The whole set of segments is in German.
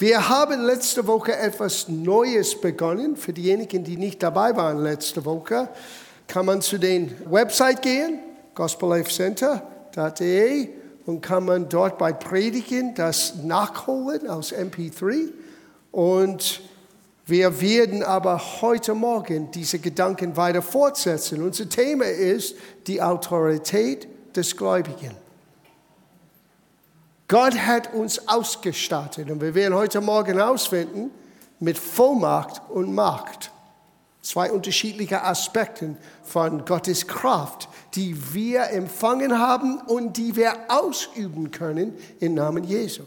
Wir haben letzte Woche etwas Neues begonnen. Für diejenigen, die nicht dabei waren letzte Woche, kann man zu den Website gehen, gospellifecenter.de und kann man dort bei Predigen das nachholen aus MP3. Und wir werden aber heute Morgen diese Gedanken weiter fortsetzen. Unser Thema ist die Autorität des Gläubigen. Gott hat uns ausgestattet und wir werden heute Morgen ausfinden mit Vollmacht und Macht. Zwei unterschiedliche Aspekte von Gottes Kraft, die wir empfangen haben und die wir ausüben können im Namen Jesu.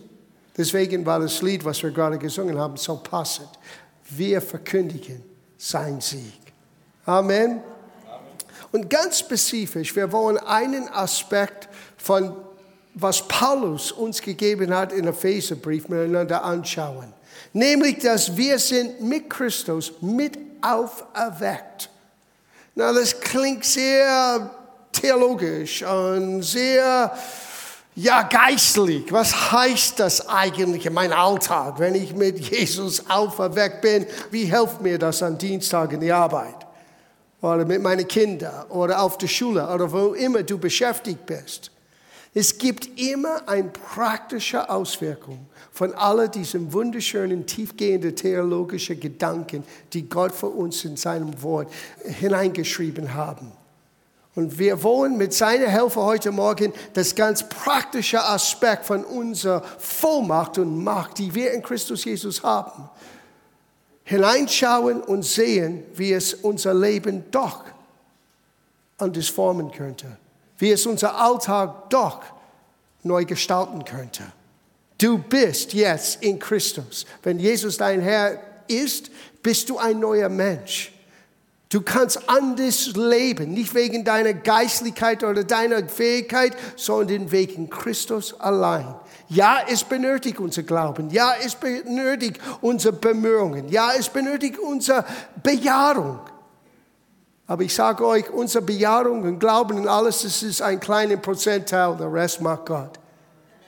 Deswegen war das Lied, was wir gerade gesungen haben, so passend. Wir verkündigen sein Sieg. Amen. Und ganz spezifisch, wir wollen einen Aspekt von was Paulus uns gegeben hat in Epheserbrief miteinander anschauen. Nämlich, dass wir sind mit Christus mit auferweckt. Na, das klingt sehr theologisch und sehr ja, geistlich. Was heißt das eigentlich in meinem Alltag, wenn ich mit Jesus auferweckt bin? Wie hilft mir das am Dienstag in die Arbeit? Oder mit meinen Kindern oder auf der Schule oder wo immer du beschäftigt bist. Es gibt immer eine praktische Auswirkung von all diesen wunderschönen, tiefgehenden theologischen Gedanken, die Gott für uns in seinem Wort hineingeschrieben haben. Und wir wollen mit seiner Hilfe heute Morgen das ganz praktische Aspekt von unserer Vollmacht und Macht, die wir in Christus Jesus haben, hineinschauen und sehen, wie es unser Leben doch anders formen könnte wie es unser Alltag doch neu gestalten könnte. Du bist jetzt in Christus. Wenn Jesus dein Herr ist, bist du ein neuer Mensch. Du kannst anders leben, nicht wegen deiner Geistlichkeit oder deiner Fähigkeit, sondern wegen Christus allein. Ja, es benötigt unser Glauben. Ja, es benötigt unsere Bemühungen. Ja, es benötigt unsere Bejahung. Aber ich sage euch, unsere Bejahung und Glauben und alles, das ist ein kleiner Prozentteil, der Rest macht Gott.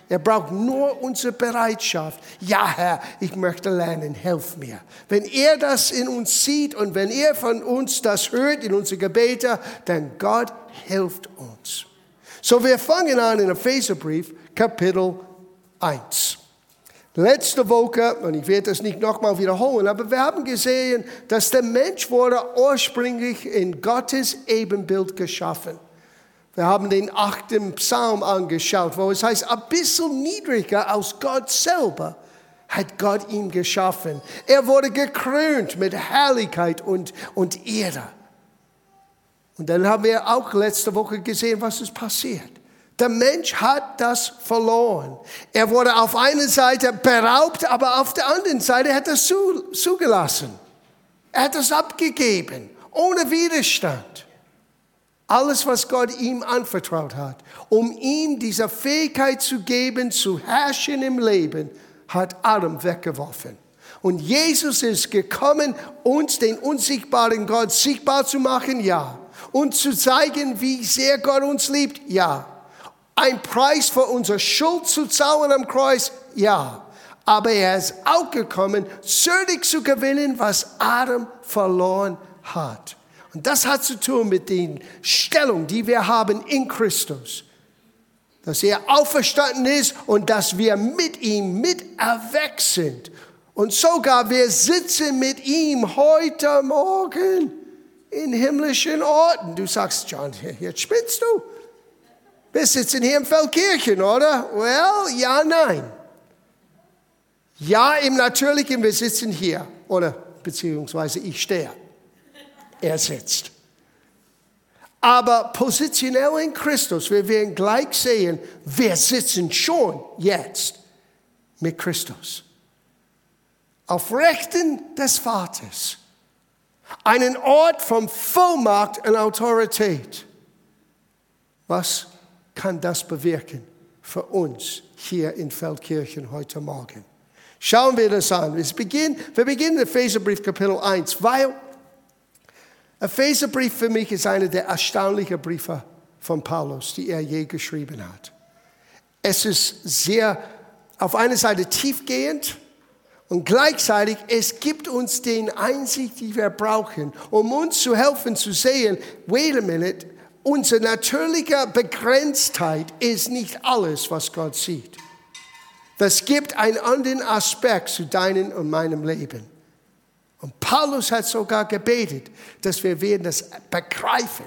Er braucht nur unsere Bereitschaft. Ja, Herr, ich möchte lernen, hilf mir. Wenn er das in uns sieht und wenn er von uns das hört in unsere Gebete, dann Gott hilft uns. So, wir fangen an in Epheserbrief, Kapitel 1. Letzte Woche, und ich werde das nicht nochmal wiederholen, aber wir haben gesehen, dass der Mensch wurde ursprünglich in Gottes Ebenbild geschaffen. Wir haben den achten Psalm angeschaut, wo es heißt, ein bisschen niedriger als Gott selber hat Gott ihn geschaffen. Er wurde gekrönt mit Herrlichkeit und, und Ehre. Und dann haben wir auch letzte Woche gesehen, was ist passiert. Der Mensch hat das verloren. Er wurde auf einer Seite beraubt, aber auf der anderen Seite hat er es zugelassen. Er hat es abgegeben, ohne Widerstand. Alles, was Gott ihm anvertraut hat, um ihm diese Fähigkeit zu geben, zu herrschen im Leben, hat Adam weggeworfen. Und Jesus ist gekommen, uns den unsichtbaren Gott sichtbar zu machen, ja. Und zu zeigen, wie sehr Gott uns liebt, ja ein Preis für unsere Schuld zu zahlen am Kreuz? Ja. Aber er ist auch gekommen, zürich zu gewinnen, was Adam verloren hat. Und das hat zu tun mit den Stellung, die wir haben in Christus. Dass er auferstanden ist und dass wir mit ihm mit erweckt sind. Und sogar wir sitzen mit ihm heute Morgen in himmlischen Orten. Du sagst, John, jetzt spinnst du. Wir sitzen hier in Feldkirchen, oder? Well, ja, nein. Ja, im Natürlichen, wir sitzen hier. Oder beziehungsweise ich stehe. Er sitzt. Aber positionell in Christus, wir werden gleich sehen, wir sitzen schon jetzt mit Christus. Auf Rechten des Vaters. Einen Ort von Vollmacht und Autorität. Was kann das bewirken für uns hier in Feldkirchen heute Morgen. Schauen wir das an. Wir beginnen, wir beginnen Epheserbrief Kapitel 1, weil Epheserbrief für mich ist einer der erstaunlichen Briefe von Paulus, die er je geschrieben hat. Es ist sehr, auf einer Seite tiefgehend Und gleichzeitig, es gibt uns den Einsicht, die wir brauchen, um uns zu helfen zu sehen, wait a minute, unsere natürliche Begrenztheit ist nicht alles, was Gott sieht. Das gibt einen anderen Aspekt zu deinem und meinem Leben. Und Paulus hat sogar gebetet, dass wir werden das begreifen.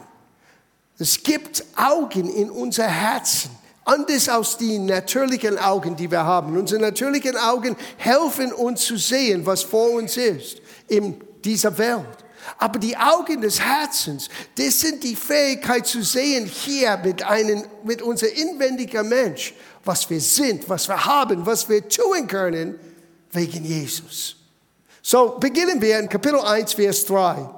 Es gibt Augen in unser Herzen, anders als die natürlichen Augen, die wir haben. Unsere natürlichen Augen helfen uns zu sehen, was vor uns ist in dieser Welt. Aber die Augen des Herzens, das sind die Fähigkeit zu sehen hier mit, einem, mit unser inwendiger Mensch, was wir sind, was wir haben, was wir tun können wegen Jesus. So beginnen wir in Kapitel 1, Vers 3.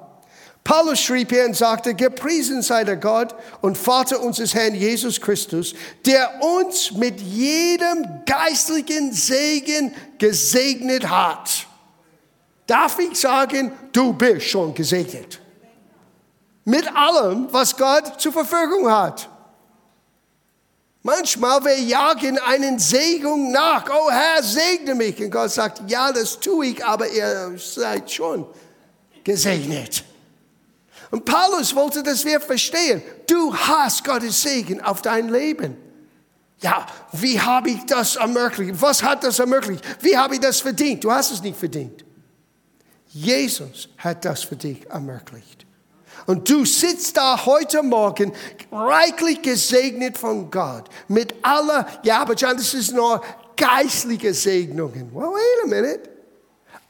Paulus schrieb hier und sagte, gepriesen sei der Gott und Vater unseres Herrn Jesus Christus, der uns mit jedem geistlichen Segen gesegnet hat. Darf ich sagen, du bist schon gesegnet. Mit allem, was Gott zur Verfügung hat. Manchmal wir jagen einen Segen nach. Oh Herr, segne mich. Und Gott sagt, ja, das tue ich, aber ihr seid schon gesegnet. Und Paulus wollte, dass wir verstehen, du hast Gottes Segen auf dein Leben. Ja, wie habe ich das ermöglicht? Was hat das ermöglicht? Wie habe ich das verdient? Du hast es nicht verdient. Jesus hat das für dich ermöglicht. Und du sitzt da heute Morgen reichlich gesegnet von Gott. Mit aller, ja, aber John, das ist nur geistliche Segnungen. Well, wait a minute.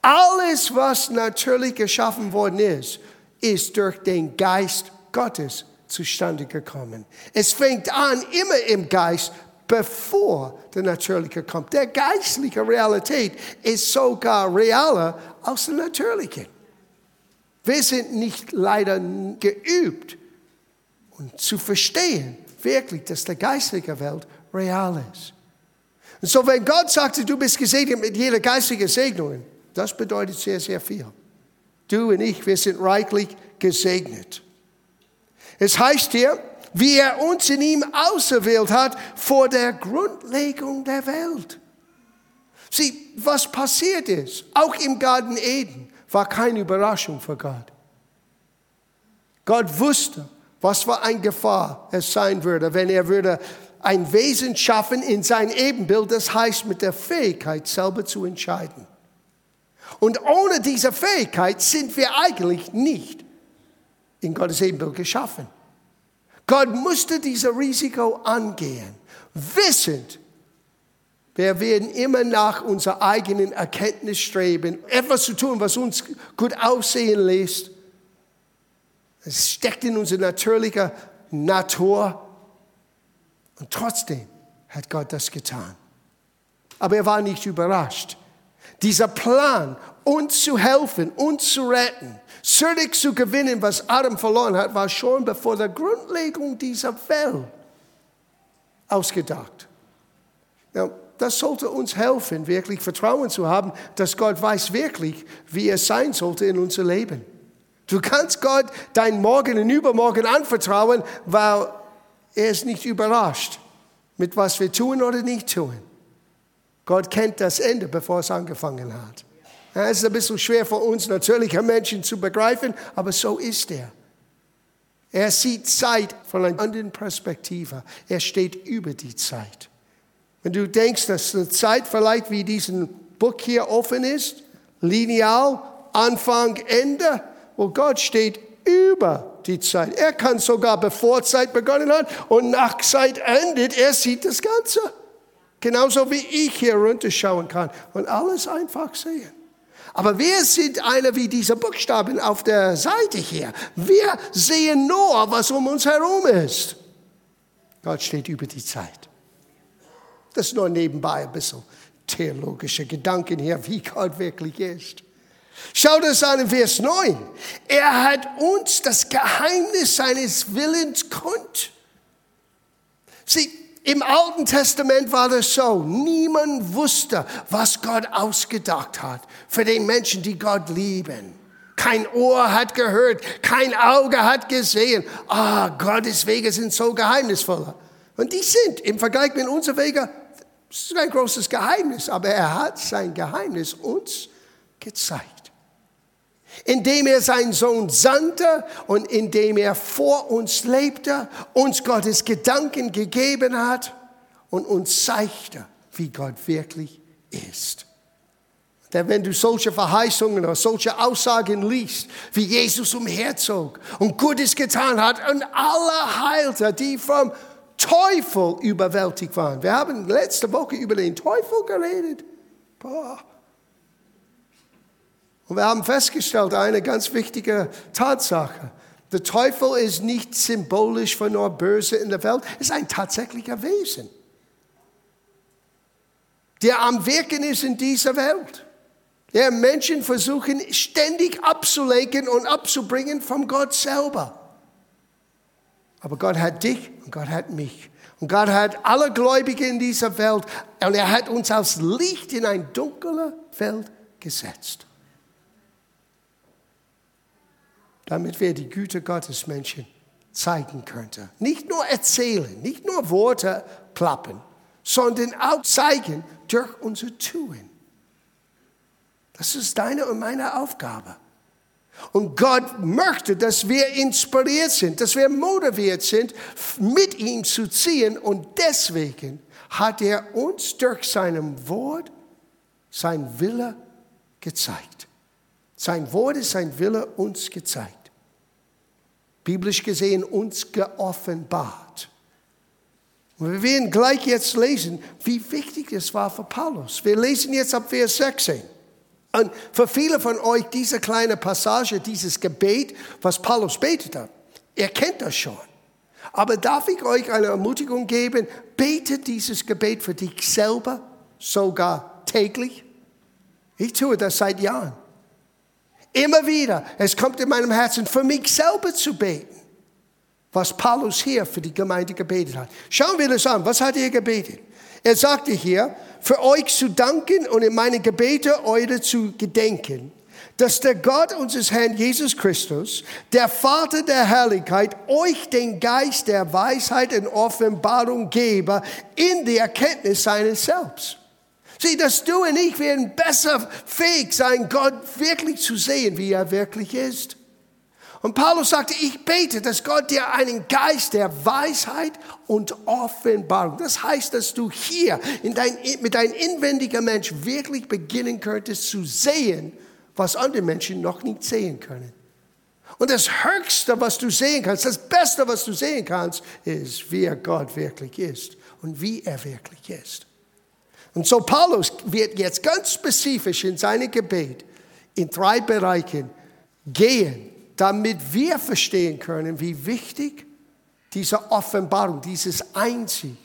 Alles, was natürlich geschaffen worden ist, ist durch den Geist Gottes zustande gekommen. Es fängt an immer im Geist, bevor der Natürliche kommt. Der geistliche Realität ist sogar realer als der Natürliche. Wir sind nicht leider geübt, und zu verstehen, wirklich, dass der geistliche Welt real ist. Und so, wenn Gott sagte, du bist gesegnet mit jeder geistigen Segnung, das bedeutet sehr, sehr viel. Du und ich, wir sind reichlich gesegnet. Es heißt hier, wie er uns in ihm auserwählt hat vor der Grundlegung der Welt. Sieh, was passiert ist, auch im Garten Eden, war keine Überraschung für Gott. Gott wusste, was für eine Gefahr es sein würde, wenn er würde ein Wesen schaffen in sein Ebenbild, das heißt mit der Fähigkeit selber zu entscheiden. Und ohne diese Fähigkeit sind wir eigentlich nicht in Gottes Ebenbild geschaffen. Gott musste dieses Risiko angehen, wissend, wir werden immer nach unserer eigenen Erkenntnis streben, etwas zu tun, was uns gut aussehen lässt. Es steckt in unserer natürlichen Natur. Und trotzdem hat Gott das getan. Aber er war nicht überrascht. Dieser Plan, uns zu helfen, uns zu retten, zurück zu gewinnen, was Adam verloren hat, war schon bevor der Grundlegung dieser Welt ausgedacht. Ja, das sollte uns helfen, wirklich Vertrauen zu haben, dass Gott weiß wirklich, wie es sein sollte in unser Leben. Du kannst Gott dein Morgen und Übermorgen anvertrauen, weil er ist nicht überrascht, mit was wir tun oder nicht tun. Gott kennt das Ende, bevor es angefangen hat. Es ist ein bisschen schwer für uns natürliche Menschen zu begreifen, aber so ist er. Er sieht Zeit von einer anderen Perspektive. Er steht über die Zeit. Wenn du denkst, dass die Zeit vielleicht wie diesen Buch hier offen ist, lineal, Anfang, Ende, wo Gott steht über die Zeit. Er kann sogar bevor Zeit begonnen hat und nach Zeit endet, er sieht das Ganze. Genauso wie ich hier runterschauen kann und alles einfach sehen. Aber wir sind einer wie diese Buchstaben auf der Seite hier. Wir sehen nur, was um uns herum ist. Gott steht über die Zeit. Das ist nur nebenbei ein bisschen theologische Gedanken hier, wie Gott wirklich ist. Schau das an in Vers 9. Er hat uns das Geheimnis seines Willens kund. Sieh, im Alten Testament war das so. Niemand wusste, was Gott ausgedacht hat für den Menschen, die Gott lieben. Kein Ohr hat gehört, kein Auge hat gesehen. Ah, Gottes Wege sind so geheimnisvoll. Und die sind im Vergleich mit unseren Wegen Das ist ein großes Geheimnis, aber er hat sein Geheimnis uns gezeigt. Indem er seinen Sohn sandte und indem er vor uns lebte, uns Gottes Gedanken gegeben hat und uns zeigte, wie Gott wirklich ist. Denn wenn du solche Verheißungen oder solche Aussagen liest, wie Jesus umherzog und Gutes getan hat und alle heilte, die vom Teufel überwältigt waren. Wir haben letzte Woche über den Teufel geredet. Boah. Und wir haben festgestellt, eine ganz wichtige Tatsache. Der Teufel ist nicht symbolisch für nur Böse in der Welt, ist ein tatsächlicher Wesen, der am Wirken ist in dieser Welt. Der Menschen versuchen ständig abzulenken und abzubringen von Gott selber. Aber Gott hat dich und Gott hat mich. Und Gott hat alle Gläubigen in dieser Welt und er hat uns als Licht in eine dunkle Welt gesetzt. Damit wir die Güte Gottes Menschen zeigen könnten. Nicht nur erzählen, nicht nur Worte plappen, sondern auch zeigen durch unser Tun. Das ist deine und meine Aufgabe. Und Gott möchte, dass wir inspiriert sind, dass wir motiviert sind, mit ihm zu ziehen. Und deswegen hat er uns durch seinem Wort sein Wille gezeigt. Sein Wort ist sein Wille uns gezeigt. Biblisch gesehen uns geoffenbart. Und wir werden gleich jetzt lesen, wie wichtig es war für Paulus. Wir lesen jetzt ab Vers 16. Und für viele von euch diese kleine Passage, dieses Gebet, was Paulus betet hat, ihr kennt das schon. Aber darf ich euch eine Ermutigung geben? Betet dieses Gebet für dich selber, sogar täglich. Ich tue das seit Jahren. Immer wieder, es kommt in meinem Herzen, für mich selber zu beten, was Paulus hier für die Gemeinde gebetet hat. Schauen wir das an. Was hat er gebetet? Er sagte hier, für euch zu danken und in meine Gebete eure zu gedenken, dass der Gott unseres Herrn Jesus Christus, der Vater der Herrlichkeit, euch den Geist der Weisheit und Offenbarung gebe in der Erkenntnis seines Selbst. Sieh, dass du und ich werden besser fähig sein, Gott wirklich zu sehen, wie er wirklich ist. Und Paulus sagte, ich bete, dass Gott dir einen Geist der Weisheit und Offenbarung, das heißt, dass du hier in dein, mit deinem inwendigen Mensch wirklich beginnen könntest zu sehen, was andere Menschen noch nicht sehen können. Und das Höchste, was du sehen kannst, das Beste, was du sehen kannst, ist, wie Gott wirklich ist und wie er wirklich ist. Und so Paulus wird jetzt ganz spezifisch in seinem Gebet in drei Bereichen gehen damit wir verstehen können, wie wichtig diese Offenbarung, dieses Einzig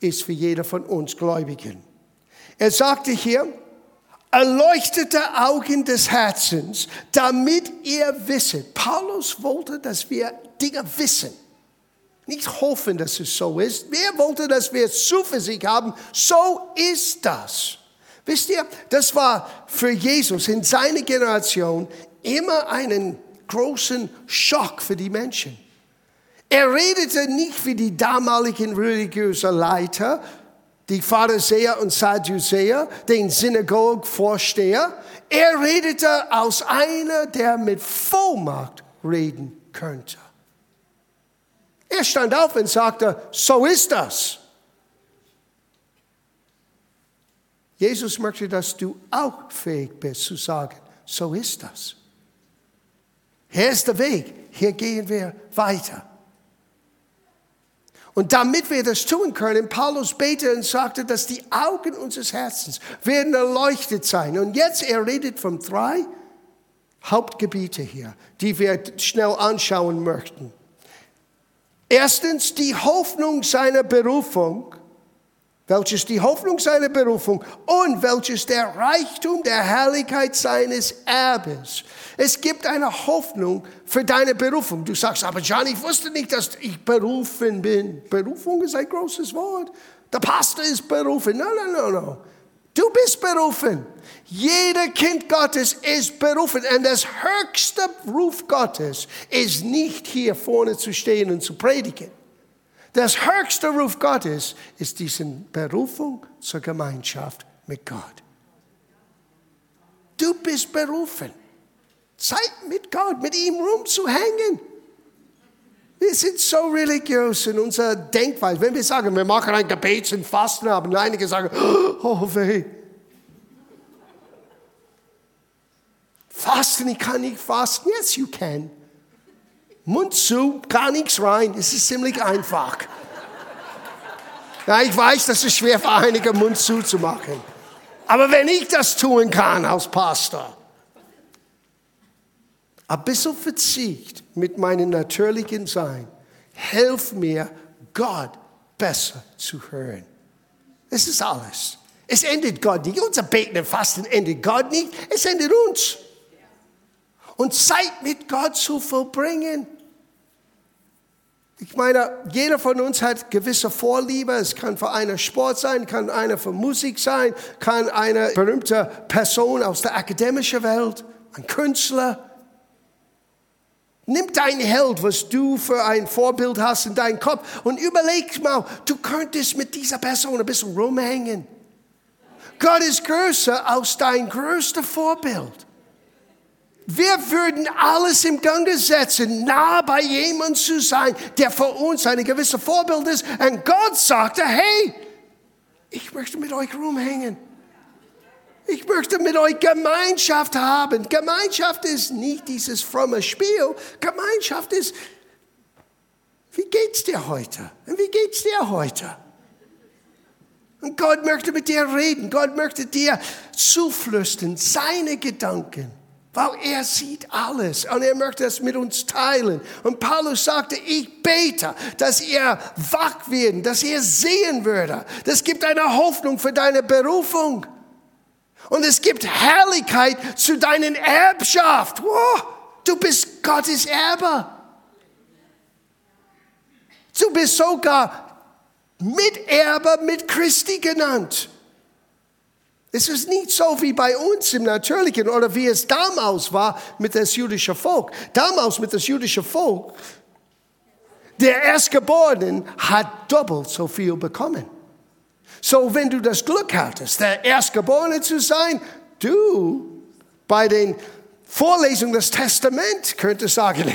ist für jeder von uns Gläubigen. Er sagte hier, erleuchtete Augen des Herzens, damit ihr wisset. Paulus wollte, dass wir Dinge wissen. Nicht hoffen, dass es so ist. Er wollte, dass wir Zuversicht haben. So ist das. Wisst ihr, das war für Jesus in seiner Generation immer einen großen Schock für die Menschen. Er redete nicht wie die damaligen religiösen Leiter, die Pharisäer und Sadduzäer, den Synagogvorsteher. Er redete aus einer, der mit Vollmacht reden könnte. Er stand auf und sagte, so ist das. Jesus möchte, dass du auch fähig bist zu sagen, so ist das. Hier ist der Weg. Hier gehen wir weiter. Und damit wir das tun können, Paulus betete und sagte, dass die Augen unseres Herzens werden erleuchtet sein. Und jetzt, er redet von drei Hauptgebiete hier, die wir schnell anschauen möchten. Erstens die Hoffnung seiner Berufung welches die Hoffnung seiner Berufung und welches der Reichtum der Herrlichkeit seines Erbes. Es gibt eine Hoffnung für deine Berufung. Du sagst, aber John, ich wusste nicht, dass ich berufen bin. Berufung ist ein großes Wort. Der Pastor ist berufen. No, no, no, no. Du bist berufen. Jeder Kind Gottes ist berufen. Und das höchste Ruf Gottes ist nicht hier vorne zu stehen und zu predigen. Das höchste Ruf Gottes ist diese Berufung zur Gemeinschaft mit Gott. Du bist berufen, Zeit mit Gott, mit ihm rumzuhängen. Wir sind so religiös in unserer Denkweise. Wenn wir sagen, wir machen ein Gebet und Fasten, haben einige sagen, oh weh. Fasten, ich kann nicht fasten. Yes, you can. Mund zu, gar nichts rein. Es ist ziemlich einfach. Ja, ich weiß, das ist schwer für einige, Mund zuzumachen. Aber wenn ich das tun kann als Pastor, ein bisschen Verzicht mit meinem natürlichen Sein, hilft mir, Gott besser zu hören. Es ist alles. Es endet Gott nicht. Unser Beten und Fasten endet Gott nicht. Es endet uns. Und Zeit mit Gott zu verbringen. Ich meine, jeder von uns hat gewisse Vorliebe. Es kann für eine Sport sein, kann eine für Musik sein, kann eine berühmte Person aus der akademischen Welt, ein Künstler. Nimm dein Held, was du für ein Vorbild hast in deinem Kopf und überleg mal, du könntest mit dieser Person ein bisschen rumhängen. Gott ist größer als dein größter Vorbild. Wir würden alles im Gange setzen, nah bei jemandem zu sein, der für uns eine gewisse Vorbild ist. Und Gott sagte, hey, ich möchte mit euch rumhängen. Ich möchte mit euch Gemeinschaft haben. Gemeinschaft ist nicht dieses fromme Spiel. Gemeinschaft ist, wie geht's dir heute? Und wie geht's dir heute? Und Gott möchte mit dir reden. Gott möchte dir zuflüstern, seine Gedanken weil er sieht alles und er möchte es mit uns teilen. Und Paulus sagte, ich bete, dass er wach werden, dass er sehen würde. Das gibt eine Hoffnung für deine Berufung. Und es gibt Herrlichkeit zu deinen Erbschaft. Oh, du bist Gottes Erbe. Du bist sogar Miterbe mit Christi genannt. Es ist nicht so wie bei uns im Natürlichen oder wie es damals war mit das jüdische Volk. Damals mit das jüdische Volk, der Erstgeborene hat doppelt so viel bekommen. So, wenn du das Glück hattest, der Erstgeborene zu sein, du bei den Vorlesungen des Testaments könntest sagen,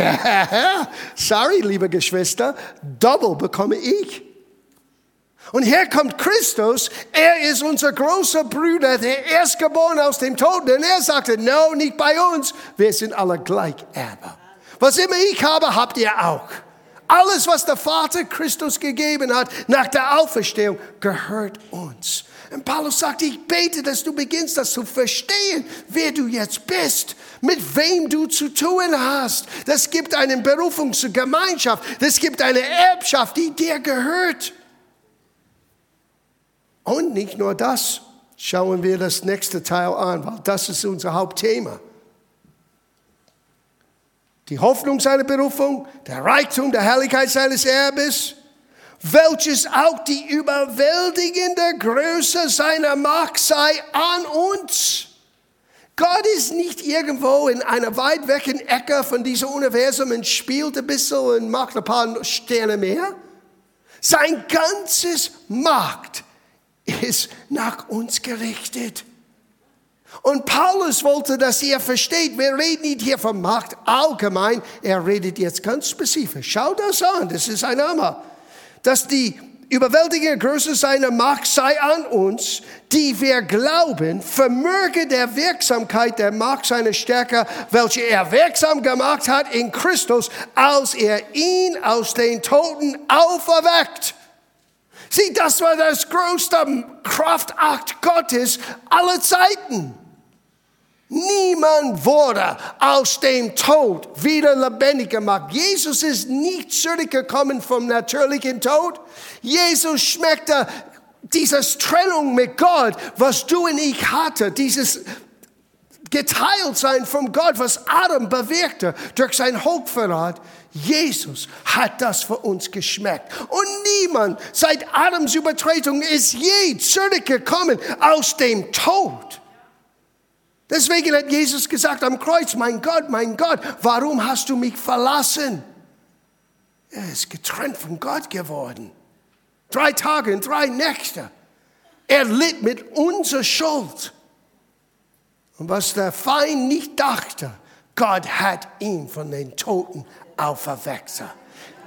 sorry, liebe Geschwister, doppelt bekomme ich. Und hier kommt Christus, er ist unser großer Bruder, der Erstgeborene aus dem Toten. Und er sagte, no, nicht bei uns, wir sind alle Gleicherbe. Was immer ich habe, habt ihr auch. Alles, was der Vater Christus gegeben hat nach der Auferstehung, gehört uns. Und Paulus sagt, ich bete, dass du beginnst, das zu verstehen, wer du jetzt bist, mit wem du zu tun hast. Das gibt eine Berufung zur Gemeinschaft. Das gibt eine Erbschaft, die dir gehört. Und nicht nur das, schauen wir das nächste Teil an, weil das ist unser Hauptthema. Die Hoffnung seiner Berufung, der Reichtum der Herrlichkeit seines Erbes, welches auch die überwältigende Größe seiner Macht sei an uns. Gott ist nicht irgendwo in einer weit wecken Ecke von diesem Universum und spielt ein bisschen und macht ein paar Sterne mehr. Sein ganzes Macht ist nach uns gerichtet. Und Paulus wollte, dass ihr versteht, wir reden nicht hier von Macht allgemein, er redet jetzt ganz spezifisch. Schau das an, das ist ein Hammer. Dass die überwältigende Größe seiner Macht sei an uns, die wir glauben, vermöge der Wirksamkeit der Macht seiner Stärke, welche er wirksam gemacht hat in Christus, als er ihn aus den Toten auferweckt. Sieh, das war das größte Kraftakt Gottes aller Zeiten. Niemand wurde aus dem Tod wieder lebendig gemacht. Jesus ist nicht zurückgekommen vom natürlichen Tod. Jesus schmeckte dieses Trennung mit Gott, was du und ich hatte, dieses geteilt sein von Gott, was Adam bewirkte durch sein Hochverrat. Jesus hat das für uns geschmeckt. Und niemand seit Adams Übertretung ist je zurückgekommen aus dem Tod. Deswegen hat Jesus gesagt am Kreuz, mein Gott, mein Gott, warum hast du mich verlassen? Er ist getrennt von Gott geworden. Drei Tage und drei Nächte. Er litt mit unserer Schuld. Und was der Feind nicht dachte, Gott hat ihn von den Toten auferweckt.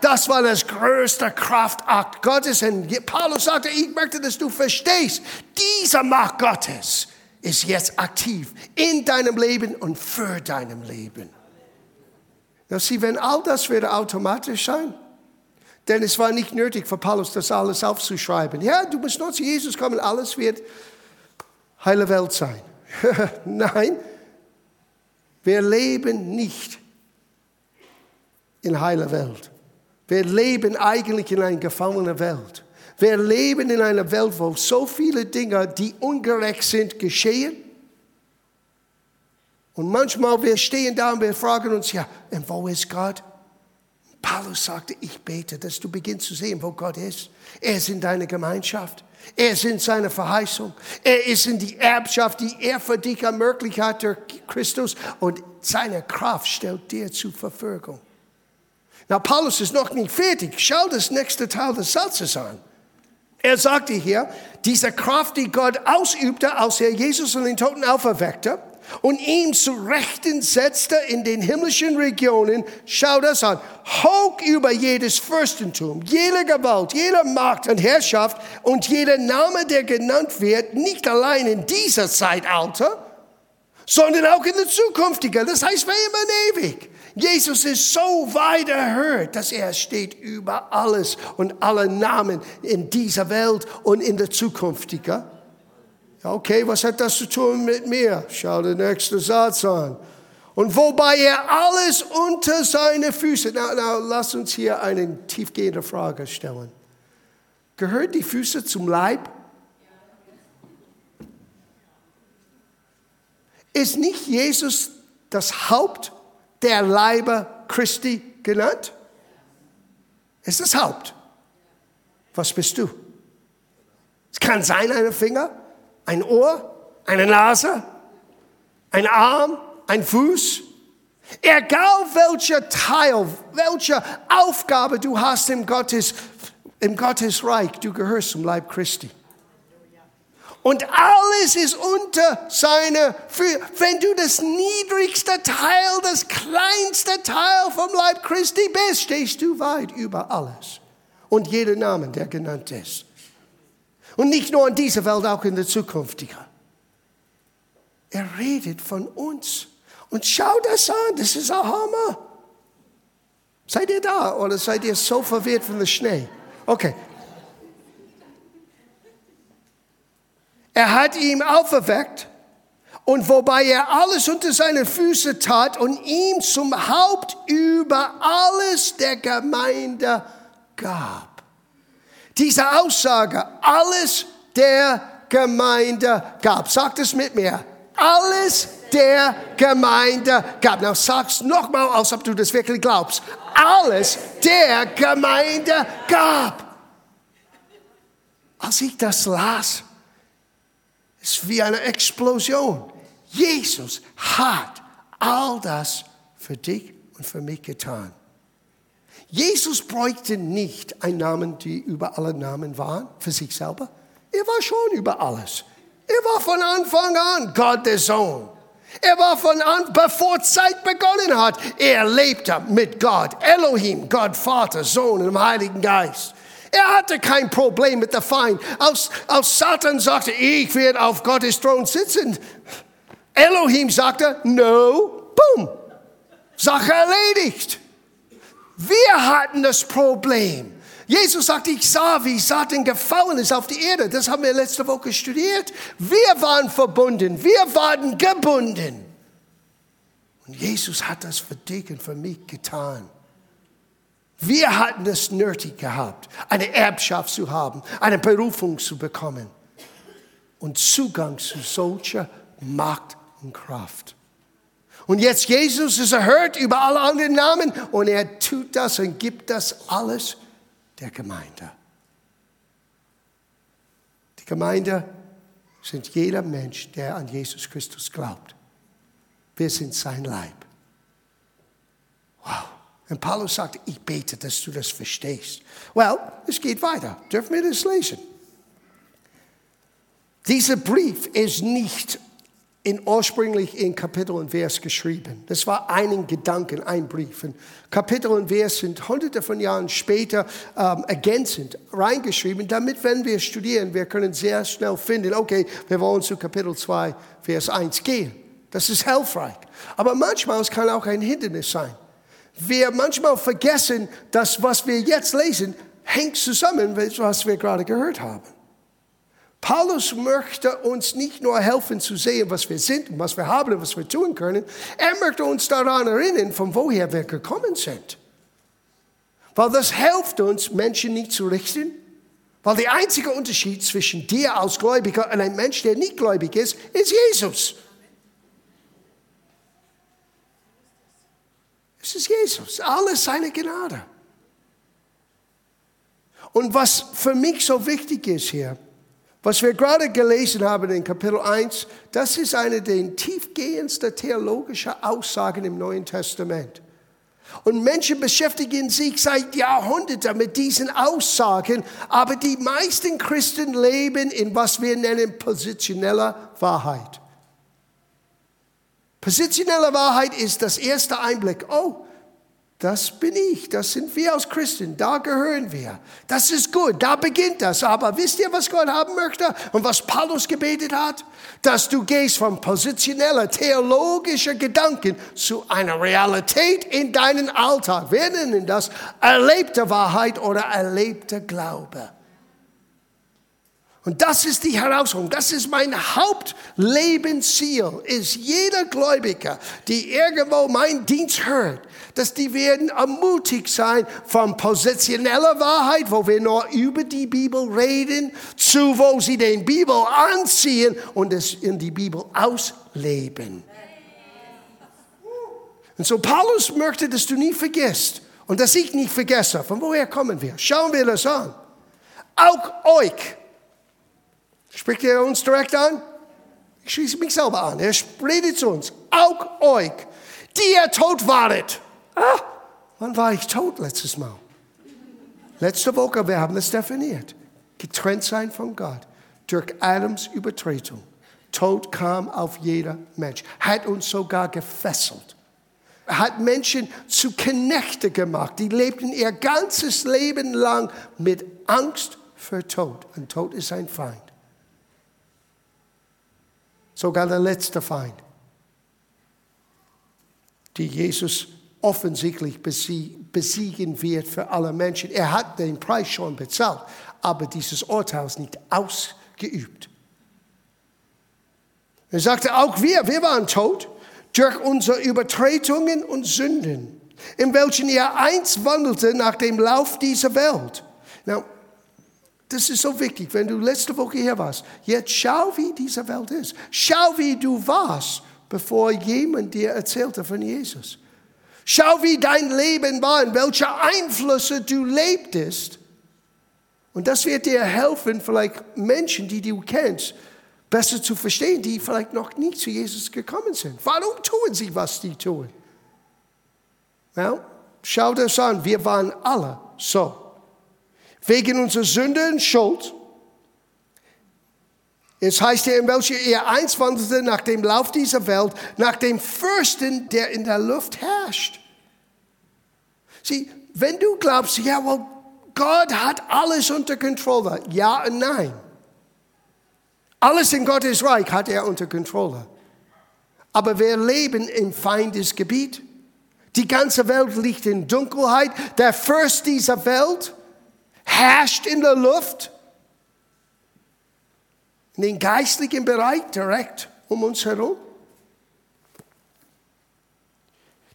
Das war das größte Kraftakt Gottes. Und Paulus sagte, ich möchte, dass du verstehst, dieser Macht Gottes ist jetzt aktiv in deinem Leben und für deinem Leben. Ja, sieh, wenn all das würde automatisch sein, denn es war nicht nötig für Paulus, das alles aufzuschreiben. Ja, du musst nur zu Jesus kommen, alles wird heile Welt sein. Nein, wir leben nicht in heiler Welt. Wir leben eigentlich in einer gefallenen Welt. Wir leben in einer Welt, wo so viele Dinge, die ungerecht sind, geschehen. Und manchmal wir stehen da und wir fragen uns, ja, und wo ist Gott? Paulus sagte, ich bete, dass du beginnst zu sehen, wo Gott ist. Er ist in deiner Gemeinschaft. Er ist in seiner Verheißung. Er ist in die Erbschaft, die er für dich ermöglicht hat durch Christus. Und seine Kraft stellt dir zur Verfügung. Na, Paulus ist noch nicht fertig. Schau das nächste Teil des Satzes an. Er sagte hier, diese Kraft, die Gott ausübte, als er Jesus von den Toten auferweckte und ihn zu Rechten setzte in den himmlischen Regionen, schau das an, hoch über jedes Fürstentum, jede Gewalt, jede Macht und Herrschaft und jeder Name, der genannt wird, nicht allein in dieser Zeitalter, sondern auch in der zukünftigen, das heißt für immer und ewig. Jesus ist so weit erhöht, dass er steht über alles und alle Namen in dieser Welt und in der zukünftigen. Okay, was hat das zu tun mit mir? Schau den nächsten Satz an. Und wobei er alles unter seine Füße, na, na, lass uns hier eine tiefgehende Frage stellen. Gehört die Füße zum Leib? Ist nicht Jesus das Haupt der Leiber Christi genannt? Ist das Haupt. Was bist du? Es kann sein ein Finger, ein Ohr, eine Nase, ein Arm, ein Fuß. Egal welcher Teil, welche Aufgabe du hast im Gottes, im Gottesreich, du gehörst zum Leib Christi. Und alles ist unter seiner Führung. Wenn du das niedrigste Teil, das kleinste Teil vom Leib Christi bist, stehst du weit über alles. Und jeder Name, der genannt ist. Und nicht nur in dieser Welt, auch in der zukünftigen. Er redet von uns. Und schau das an, das ist ein Hammer. Seid ihr da oder seid ihr so verwirrt von dem Schnee? Okay, Er hat ihn auferweckt und wobei er alles unter seine Füße tat und ihm zum Haupt über alles der Gemeinde gab. Diese Aussage, alles der Gemeinde gab. Sagt es mit mir. Alles der Gemeinde gab. Na, sag's nochmal, als ob du das wirklich glaubst. Alles der Gemeinde gab. Als ich das las, ist wie eine Explosion. Jesus hat all das für dich und für mich getan. Jesus bräuchte nicht einen Namen, die über alle Namen waren, für sich selber. Er war schon über alles. Er war von Anfang an Gott der Sohn. Er war von an, bevor Zeit begonnen hat. Er lebte mit Gott, Elohim, Gott Vater, Sohn und Heiligen Geist. Er hatte kein Problem mit der Feind. Als, als Satan sagte, ich werde auf Gottes Thron sitzen, Elohim sagte, no, boom, Sache erledigt. Wir hatten das Problem. Jesus sagte, ich sah, wie Satan gefallen ist auf die Erde. Das haben wir letzte Woche studiert. Wir waren verbunden, wir waren gebunden. Und Jesus hat das für dich und für mich getan. Wir hatten es nötig gehabt, eine Erbschaft zu haben, eine Berufung zu bekommen und Zugang zu solcher Macht und Kraft. Und jetzt Jesus ist erhört über alle anderen Namen und er tut das und gibt das alles der Gemeinde. Die Gemeinde sind jeder Mensch, der an Jesus Christus glaubt. Wir sind sein Leib. Wow. Und Paulus sagt, ich bete, dass du das verstehst. Well, es geht weiter. Dürfen wir das lesen? Dieser Brief ist nicht in ursprünglich in Kapitel und Vers geschrieben. Das war einen Gedanken, ein Brief. Und Kapitel und Vers sind hunderte von Jahren später ähm, ergänzend reingeschrieben, damit, wenn wir studieren, wir können sehr schnell finden, okay, wir wollen zu Kapitel 2, Vers 1 gehen. Das ist hilfreich. Aber manchmal es kann auch ein Hindernis sein. Wir manchmal vergessen, dass was wir jetzt lesen, hängt zusammen mit was wir gerade gehört haben. Paulus möchte uns nicht nur helfen zu sehen, was wir sind was wir haben und was wir tun können. Er möchte uns daran erinnern, von woher wir gekommen sind. Weil das hilft uns, Menschen nicht zu richten. Weil der einzige Unterschied zwischen dir als Gläubiger und einem Mensch, der nicht gläubig ist, ist Jesus. Es ist Jesus. Alles seine Gnade. Und was für mich so wichtig ist hier, was wir gerade gelesen haben in Kapitel 1, das ist eine der tiefgehendsten theologischen Aussagen im Neuen Testament. Und Menschen beschäftigen sich seit Jahrhunderten mit diesen Aussagen, aber die meisten Christen leben in was wir nennen positioneller Wahrheit. Positionelle Wahrheit ist das erste Einblick. Oh, das bin ich, das sind wir als Christen, da gehören wir. Das ist gut, da beginnt das. Aber wisst ihr, was Gott haben möchte und was Paulus gebetet hat? Dass du gehst von positioneller, theologischer Gedanken zu einer Realität in deinen Alltag. Wir nennen das erlebte Wahrheit oder erlebte Glaube. Und das ist die Herausforderung, das ist mein Hauptlebensziel, ist jeder Gläubiger, die irgendwo meinen Dienst hört, dass die werden ermutigt sein von positioneller Wahrheit, wo wir nur über die Bibel reden, zu wo sie den Bibel anziehen und es in die Bibel ausleben. Und so Paulus möchte, dass du nie vergisst und dass ich nicht vergesse, von woher kommen wir? Schauen wir das an. Auch euch Spricht er uns direkt an? Ich schließe mich selber an. Er redet zu uns. Auch euch, die ihr tot waret. Ah, wann war ich tot letztes Mal? Letzte Woche, wir haben es definiert. Getrennt sein von Gott durch Adams Übertretung. Tod kam auf jeder Mensch. Hat uns sogar gefesselt. Hat Menschen zu Knechte gemacht. Die lebten ihr ganzes Leben lang mit Angst für Tod. Und Tod ist ein Feind sogar der letzte Feind, die Jesus offensichtlich besiegen wird für alle Menschen. Er hat den Preis schon bezahlt, aber dieses Urteil ist nicht ausgeübt. Er sagte, auch wir, wir waren tot durch unsere Übertretungen und Sünden, in welchen ihr einst wandelte nach dem Lauf dieser Welt. Now, das ist so wichtig, wenn du letzte Woche hier warst. Jetzt schau, wie diese Welt ist. Schau, wie du warst, bevor jemand dir erzählte von Jesus. Schau, wie dein Leben war, in welche Einflüsse du lebtest. Und das wird dir helfen, vielleicht Menschen, die du kennst, besser zu verstehen, die vielleicht noch nie zu Jesus gekommen sind. Warum tun sie, was sie tun? Well, schau das an, wir waren alle so wegen unserer Sünde und Schuld. Es heißt hier, in welcher ihr einst wandelte nach dem Lauf dieser Welt, nach dem Fürsten, der in der Luft herrscht. Sieh, wenn du glaubst, ja, well, Gott hat alles unter Kontrolle. Ja und nein. Alles in Gottes Reich hat er unter Kontrolle. Aber wir leben im Feindesgebiet. Die ganze Welt liegt in Dunkelheit. Der Fürst dieser Welt herrscht in der Luft, in den geistlichen Bereich direkt um uns herum.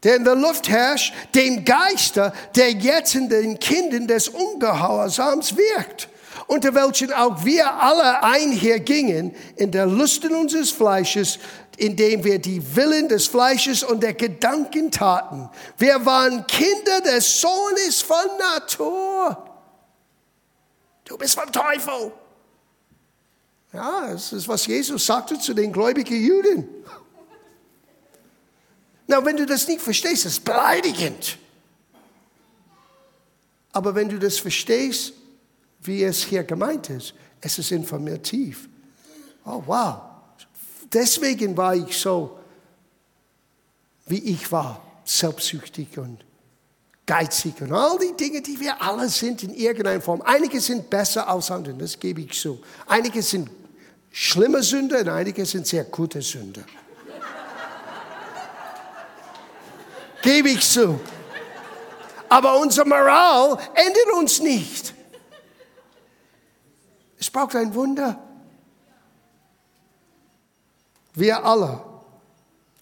Der in der Luft herrscht, dem Geister, der jetzt in den Kindern des Ungehorsams wirkt, unter welchen auch wir alle einhergingen in der Lusten unseres Fleisches, indem wir die Willen des Fleisches und der Gedanken taten. Wir waren Kinder des Sohnes von Natur. Du bist vom Teufel. Ja, das ist, was Jesus sagte zu den gläubigen Juden. Na, wenn du das nicht verstehst, ist beleidigend. Aber wenn du das verstehst, wie es hier gemeint ist, es ist informativ. Oh, wow. Deswegen war ich so, wie ich war, selbstsüchtig und geizig und all die Dinge, die wir alle sind in irgendeiner Form. Einige sind besser als andere, das gebe ich zu. Einige sind schlimme Sünder und einige sind sehr gute Sünder. gebe ich zu. Aber unser Moral ändert uns nicht. Es braucht ein Wunder. Wir alle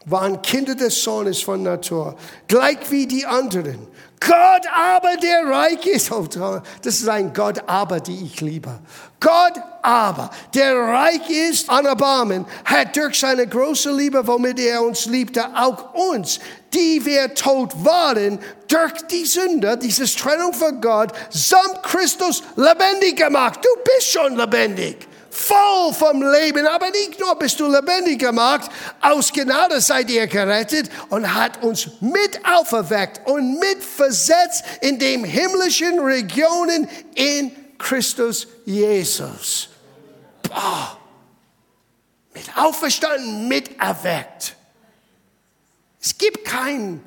waren Kinder des Sohnes von Natur, gleich wie die anderen. Gott aber, der reich ist, das ist ein Gott aber, die ich liebe. Gott aber, der reich ist an Erbarmen, hat durch seine große Liebe, womit er uns liebte, auch uns, die wir tot waren, durch die Sünde, diese Trennung von Gott, samt Christus lebendig gemacht. Du bist schon lebendig voll vom Leben, aber nicht nur bist du lebendig gemacht, aus Gnade seid ihr gerettet und hat uns mit auferweckt und mit versetzt in den himmlischen Regionen in Christus Jesus. Boah. Mit auferstanden, mit erweckt. Es gibt kein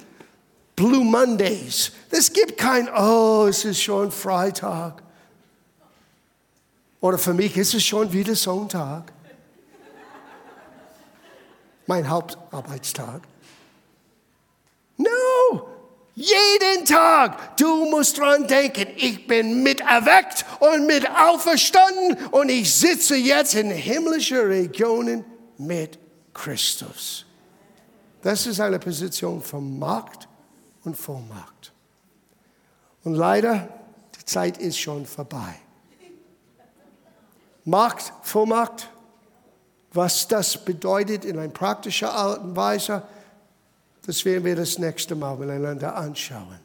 Blue Mondays. Es gibt kein, oh, es ist schon Freitag. Oder für mich ist es schon wieder Sonntag. Mein Hauptarbeitstag. No! Jeden Tag, du musst dran denken, ich bin mit erweckt und mit auferstanden und ich sitze jetzt in himmlischen Regionen mit Christus. Das ist eine Position von Macht und Vollmacht. Und leider, die Zeit ist schon vorbei. Macht, Vollmacht, was das bedeutet in einer praktischen Art und Weise, das werden wir das nächste Mal miteinander anschauen.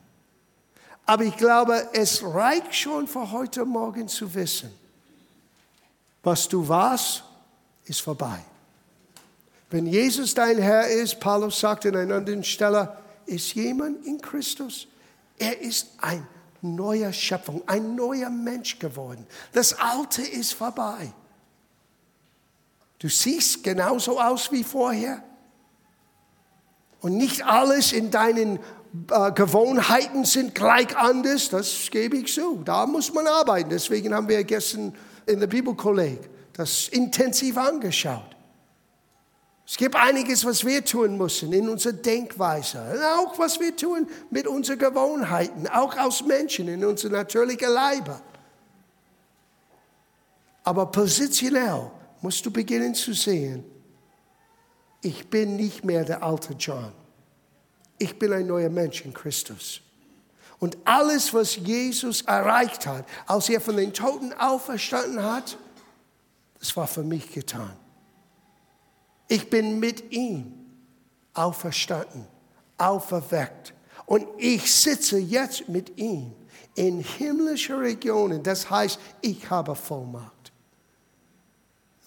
Aber ich glaube, es reicht schon für heute Morgen zu wissen, was du warst, ist vorbei. Wenn Jesus dein Herr ist, Paulus sagt in einer anderen Stelle, ist jemand in Christus. Er ist ein neuer Schöpfung, ein neuer Mensch geworden. Das Alte ist vorbei. Du siehst genauso aus wie vorher. Und nicht alles in deinen äh, Gewohnheiten sind gleich anders, das gebe ich zu. Da muss man arbeiten. Deswegen haben wir gestern in der Bibelkolleg das intensiv angeschaut. Es gibt einiges, was wir tun müssen in unserer Denkweise. auch was wir tun mit unseren Gewohnheiten, auch als Menschen in unser natürlichen Leibe. Aber positionell musst du beginnen zu sehen, ich bin nicht mehr der alte John. Ich bin ein neuer Mensch in Christus. Und alles, was Jesus erreicht hat, als er von den Toten auferstanden hat, das war für mich getan. Ich bin mit ihm auferstanden, auferweckt. Und ich sitze jetzt mit ihm in himmlischen Regionen. Das heißt, ich habe Vollmacht.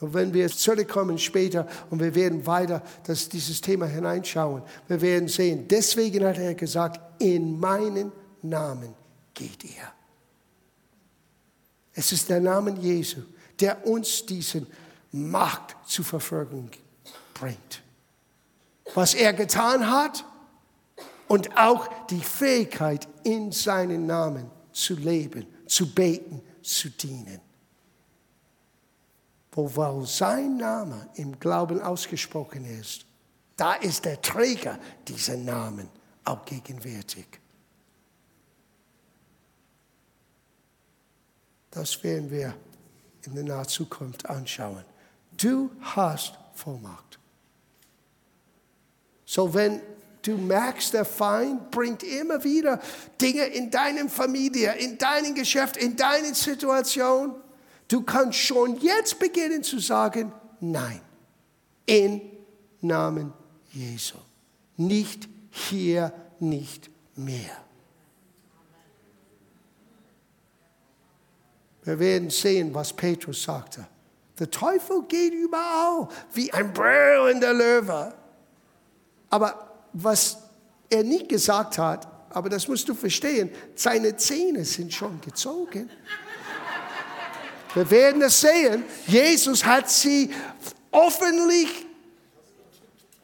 Und wenn wir zurückkommen später und wir werden weiter das, dieses Thema hineinschauen, wir werden sehen, deswegen hat er gesagt, in meinen Namen geht ihr. Es ist der Name Jesu, der uns diesen Macht zur Verfolgung gibt bringt. Was er getan hat und auch die Fähigkeit, in seinen Namen zu leben, zu beten, zu dienen. Wo weil sein Name im Glauben ausgesprochen ist, da ist der Träger dieser Namen auch gegenwärtig. Das werden wir in der nahen Zukunft anschauen. Du hast Vollmacht. So wenn du merkst, der Feind bringt immer wieder Dinge in deine Familie, in deinem Geschäft, in deine Situation, du kannst schon jetzt beginnen zu sagen, nein, in Namen Jesu. Nicht hier, nicht mehr. Wir werden sehen, was Petrus sagte. Der Teufel geht überall wie ein brüllender Löwe. Aber was er nicht gesagt hat, aber das musst du verstehen, seine Zähne sind schon gezogen. Wir werden es sehen. Jesus hat sie offenlich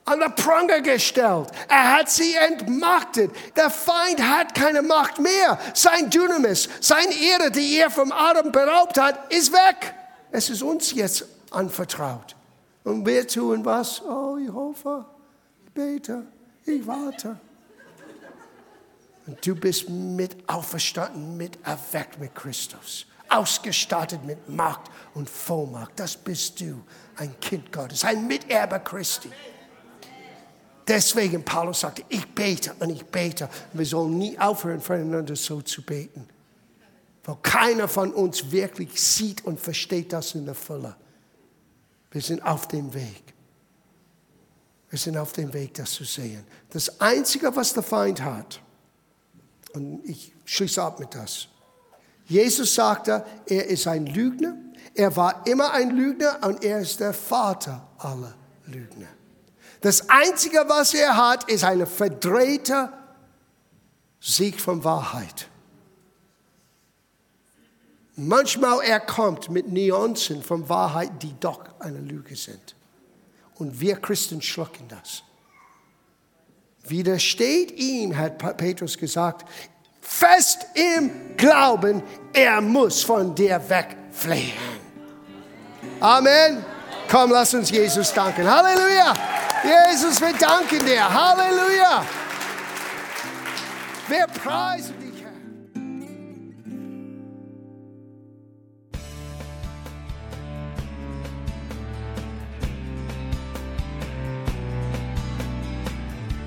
an der Pranger gestellt. Er hat sie entmachtet. Der Feind hat keine Macht mehr. Sein Dynamis, sein Ehre, die er vom Adam beraubt hat, ist weg. Es ist uns jetzt anvertraut. Und wir tun was? Oh, ich bete, ich warte. Und du bist mit auferstanden, mit erweckt mit Christus. Ausgestattet mit Macht und Vollmacht. Das bist du, ein Kind Gottes, ein Miterber Christi. Deswegen Paulus sagte, ich bete und ich bete. Wir sollen nie aufhören, voneinander so zu beten. Weil keiner von uns wirklich sieht und versteht das in der Fülle. Wir sind auf dem Weg. Wir sind auf dem Weg, das zu sehen. Das Einzige, was der Feind hat, und ich schließe ab mit das. Jesus sagte, er ist ein Lügner. Er war immer ein Lügner und er ist der Vater aller Lügner. Das Einzige, was er hat, ist eine verdrehte Sieg von Wahrheit. Manchmal er kommt mit Nuancen von Wahrheit, die doch eine Lüge sind. Und wir Christen schlucken das. Widersteht ihm, hat Petrus gesagt, fest im Glauben, er muss von dir wegfliehen. Amen. Komm, lass uns Jesus danken. Halleluja. Jesus, wir danken dir. Halleluja. Wir preisen